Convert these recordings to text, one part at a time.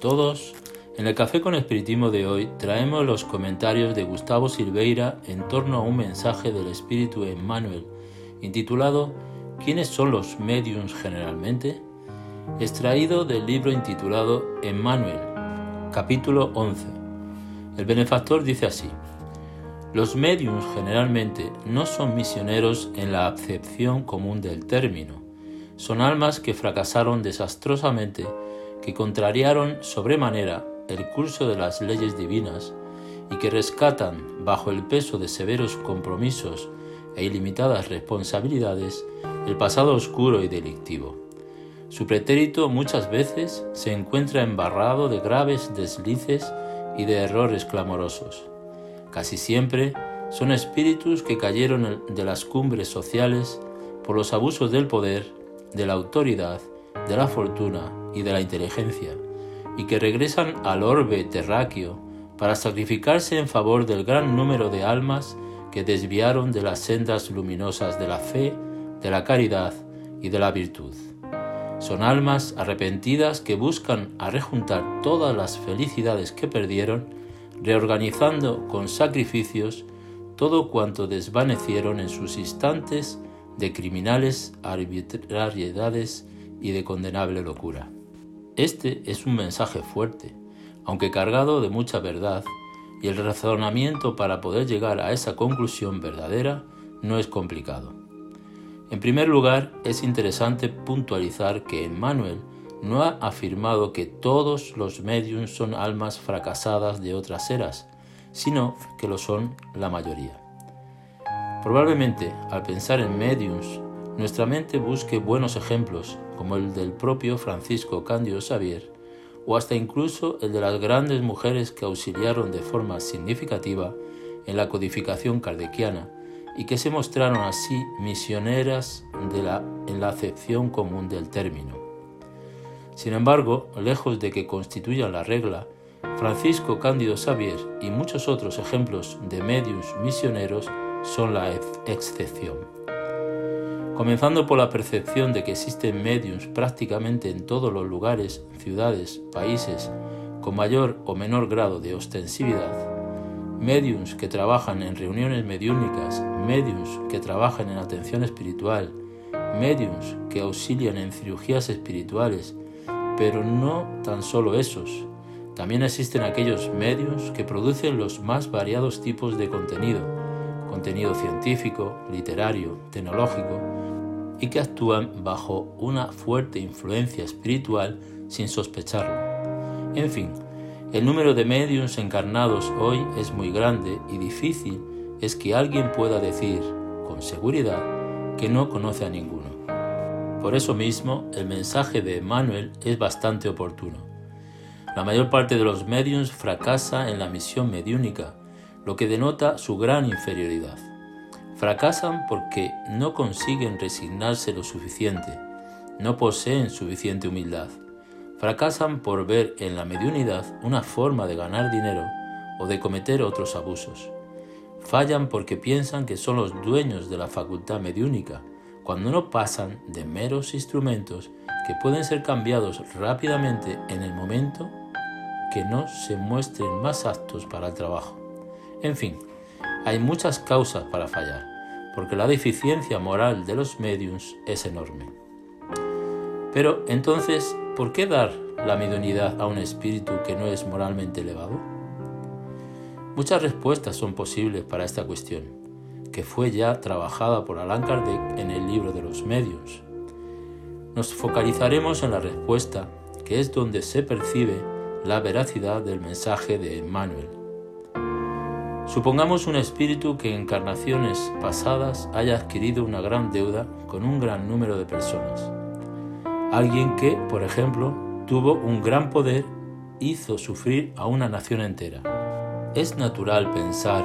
todos. En el Café con Espiritismo de hoy traemos los comentarios de Gustavo Silveira en torno a un mensaje del Espíritu Emmanuel intitulado ¿Quiénes son los mediums generalmente? extraído del libro intitulado Emmanuel, capítulo 11. El benefactor dice así, los mediums generalmente no son misioneros en la acepción común del término, son almas que fracasaron desastrosamente, que contrariaron sobremanera el curso de las leyes divinas y que rescatan, bajo el peso de severos compromisos e ilimitadas responsabilidades, el pasado oscuro y delictivo. Su pretérito muchas veces se encuentra embarrado de graves deslices y de errores clamorosos. Casi siempre son espíritus que cayeron de las cumbres sociales por los abusos del poder, de la autoridad, de la fortuna y de la inteligencia, y que regresan al orbe terráqueo para sacrificarse en favor del gran número de almas que desviaron de las sendas luminosas de la fe, de la caridad y de la virtud. Son almas arrepentidas que buscan arrejuntar todas las felicidades que perdieron, reorganizando con sacrificios todo cuanto desvanecieron en sus instantes de criminales arbitrariedades y de condenable locura. Este es un mensaje fuerte, aunque cargado de mucha verdad, y el razonamiento para poder llegar a esa conclusión verdadera no es complicado. En primer lugar, es interesante puntualizar que Emmanuel no ha afirmado que todos los mediums son almas fracasadas de otras eras, sino que lo son la mayoría. Probablemente, al pensar en mediums, nuestra mente busque buenos ejemplos, como el del propio Francisco Cándido Xavier, o hasta incluso el de las grandes mujeres que auxiliaron de forma significativa en la codificación kardeciana y que se mostraron así misioneras en la acepción común del término. Sin embargo, lejos de que constituyan la regla, Francisco Cándido Xavier y muchos otros ejemplos de medios misioneros son la excepción. Comenzando por la percepción de que existen mediums prácticamente en todos los lugares, ciudades, países, con mayor o menor grado de ostensividad, mediums que trabajan en reuniones mediúnicas, mediums que trabajan en atención espiritual, mediums que auxilian en cirugías espirituales, pero no tan solo esos. También existen aquellos mediums que producen los más variados tipos de contenido, contenido científico, literario, tecnológico, y que actúan bajo una fuerte influencia espiritual sin sospecharlo. En fin, el número de mediums encarnados hoy es muy grande y difícil es que alguien pueda decir con seguridad que no conoce a ninguno. Por eso mismo, el mensaje de Emmanuel es bastante oportuno. La mayor parte de los mediums fracasa en la misión mediúnica, lo que denota su gran inferioridad. Fracasan porque no consiguen resignarse lo suficiente, no poseen suficiente humildad. Fracasan por ver en la mediunidad una forma de ganar dinero o de cometer otros abusos. Fallan porque piensan que son los dueños de la facultad mediúnica, cuando no pasan de meros instrumentos que pueden ser cambiados rápidamente en el momento que no se muestren más aptos para el trabajo. En fin, hay muchas causas para fallar, porque la deficiencia moral de los mediums es enorme. Pero entonces, ¿por qué dar la mediunidad a un espíritu que no es moralmente elevado? Muchas respuestas son posibles para esta cuestión, que fue ya trabajada por Allan Kardec en el libro de los medios. Nos focalizaremos en la respuesta, que es donde se percibe la veracidad del mensaje de Emmanuel. Supongamos un espíritu que en encarnaciones pasadas haya adquirido una gran deuda con un gran número de personas. Alguien que, por ejemplo, tuvo un gran poder, hizo sufrir a una nación entera. Es natural pensar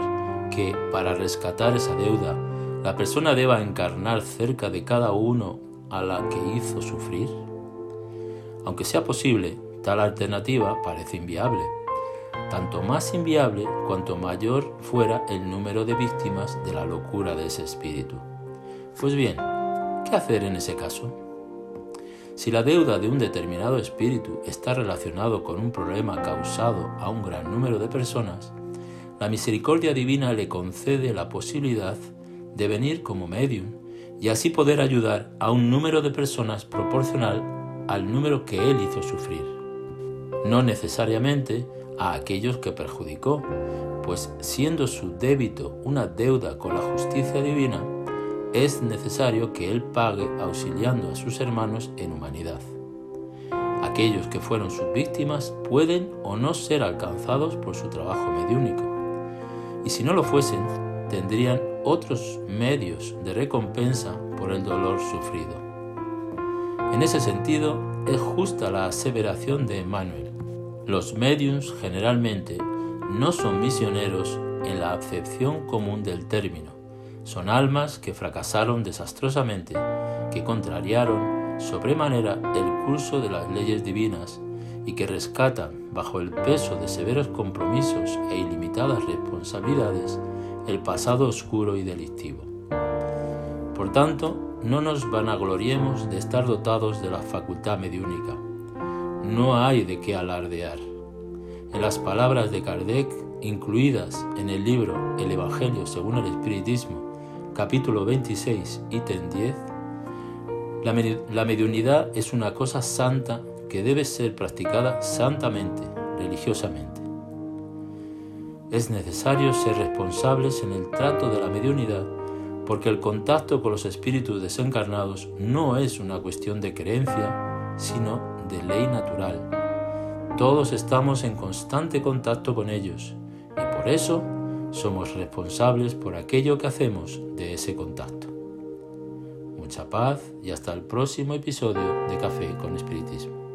que para rescatar esa deuda, la persona deba encarnar cerca de cada uno a la que hizo sufrir. Aunque sea posible, tal alternativa parece inviable tanto más inviable cuanto mayor fuera el número de víctimas de la locura de ese espíritu. Pues bien, ¿qué hacer en ese caso? Si la deuda de un determinado espíritu está relacionado con un problema causado a un gran número de personas, la misericordia divina le concede la posibilidad de venir como medium y así poder ayudar a un número de personas proporcional al número que él hizo sufrir. No necesariamente a aquellos que perjudicó, pues siendo su débito una deuda con la justicia divina, es necesario que él pague auxiliando a sus hermanos en humanidad. Aquellos que fueron sus víctimas pueden o no ser alcanzados por su trabajo mediúnico, y si no lo fuesen, tendrían otros medios de recompensa por el dolor sufrido. En ese sentido, es justa la aseveración de Emmanuel. Los mediums generalmente no son misioneros en la acepción común del término. Son almas que fracasaron desastrosamente, que contrariaron sobremanera el curso de las leyes divinas y que rescatan, bajo el peso de severos compromisos e ilimitadas responsabilidades, el pasado oscuro y delictivo. Por tanto, no nos vanagloriemos de estar dotados de la facultad mediúnica. No hay de qué alardear. En las palabras de Kardec, incluidas en el libro El Evangelio según el Espiritismo, capítulo 26, ítem 10, la, la mediunidad es una cosa santa que debe ser practicada santamente, religiosamente. Es necesario ser responsables en el trato de la mediunidad porque el contacto con los espíritus desencarnados no es una cuestión de creencia, sino de ley natural. Todos estamos en constante contacto con ellos y por eso somos responsables por aquello que hacemos de ese contacto. Mucha paz y hasta el próximo episodio de Café con Espiritismo.